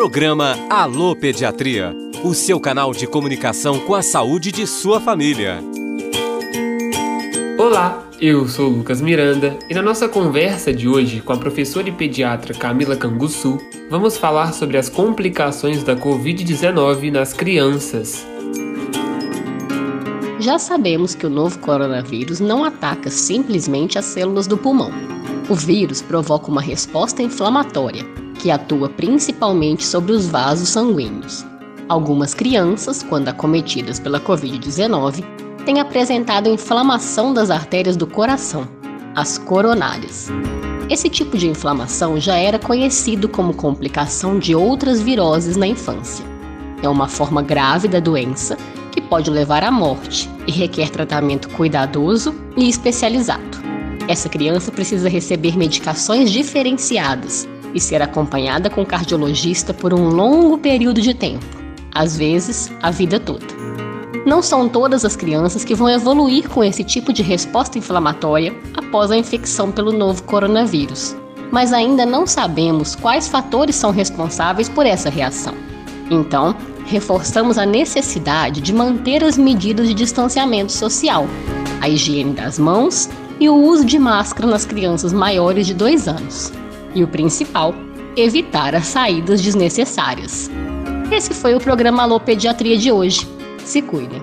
Programa Alô Pediatria, o seu canal de comunicação com a saúde de sua família. Olá, eu sou o Lucas Miranda e na nossa conversa de hoje com a professora e pediatra Camila Canguçu, vamos falar sobre as complicações da Covid-19 nas crianças. Já sabemos que o novo coronavírus não ataca simplesmente as células do pulmão. O vírus provoca uma resposta inflamatória, que atua principalmente sobre os vasos sanguíneos. Algumas crianças, quando acometidas pela Covid-19, têm apresentado inflamação das artérias do coração, as coronárias. Esse tipo de inflamação já era conhecido como complicação de outras viroses na infância. É uma forma grave da doença que pode levar à morte e requer tratamento cuidadoso e especializado. Essa criança precisa receber medicações diferenciadas e ser acompanhada com cardiologista por um longo período de tempo, às vezes a vida toda. Não são todas as crianças que vão evoluir com esse tipo de resposta inflamatória após a infecção pelo novo coronavírus, mas ainda não sabemos quais fatores são responsáveis por essa reação. Então, reforçamos a necessidade de manter as medidas de distanciamento social, a higiene das mãos e o uso de máscara nas crianças maiores de 2 anos. E o principal, evitar as saídas desnecessárias. Esse foi o programa Alô Pediatria de hoje. Se cuidem.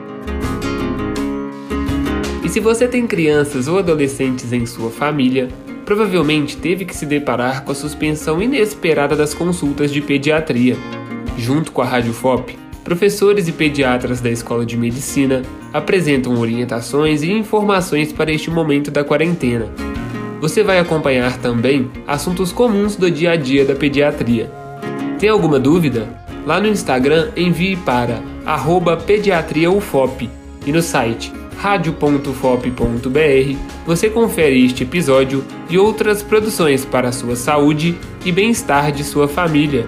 E se você tem crianças ou adolescentes em sua família, provavelmente teve que se deparar com a suspensão inesperada das consultas de pediatria junto com a Rádio FOP, professores e pediatras da Escola de Medicina apresentam orientações e informações para este momento da quarentena. Você vai acompanhar também assuntos comuns do dia a dia da pediatria. Tem alguma dúvida? Lá no Instagram envie para pediatriaufop e no site radio.fop.br você confere este episódio e outras produções para a sua saúde e bem-estar de sua família.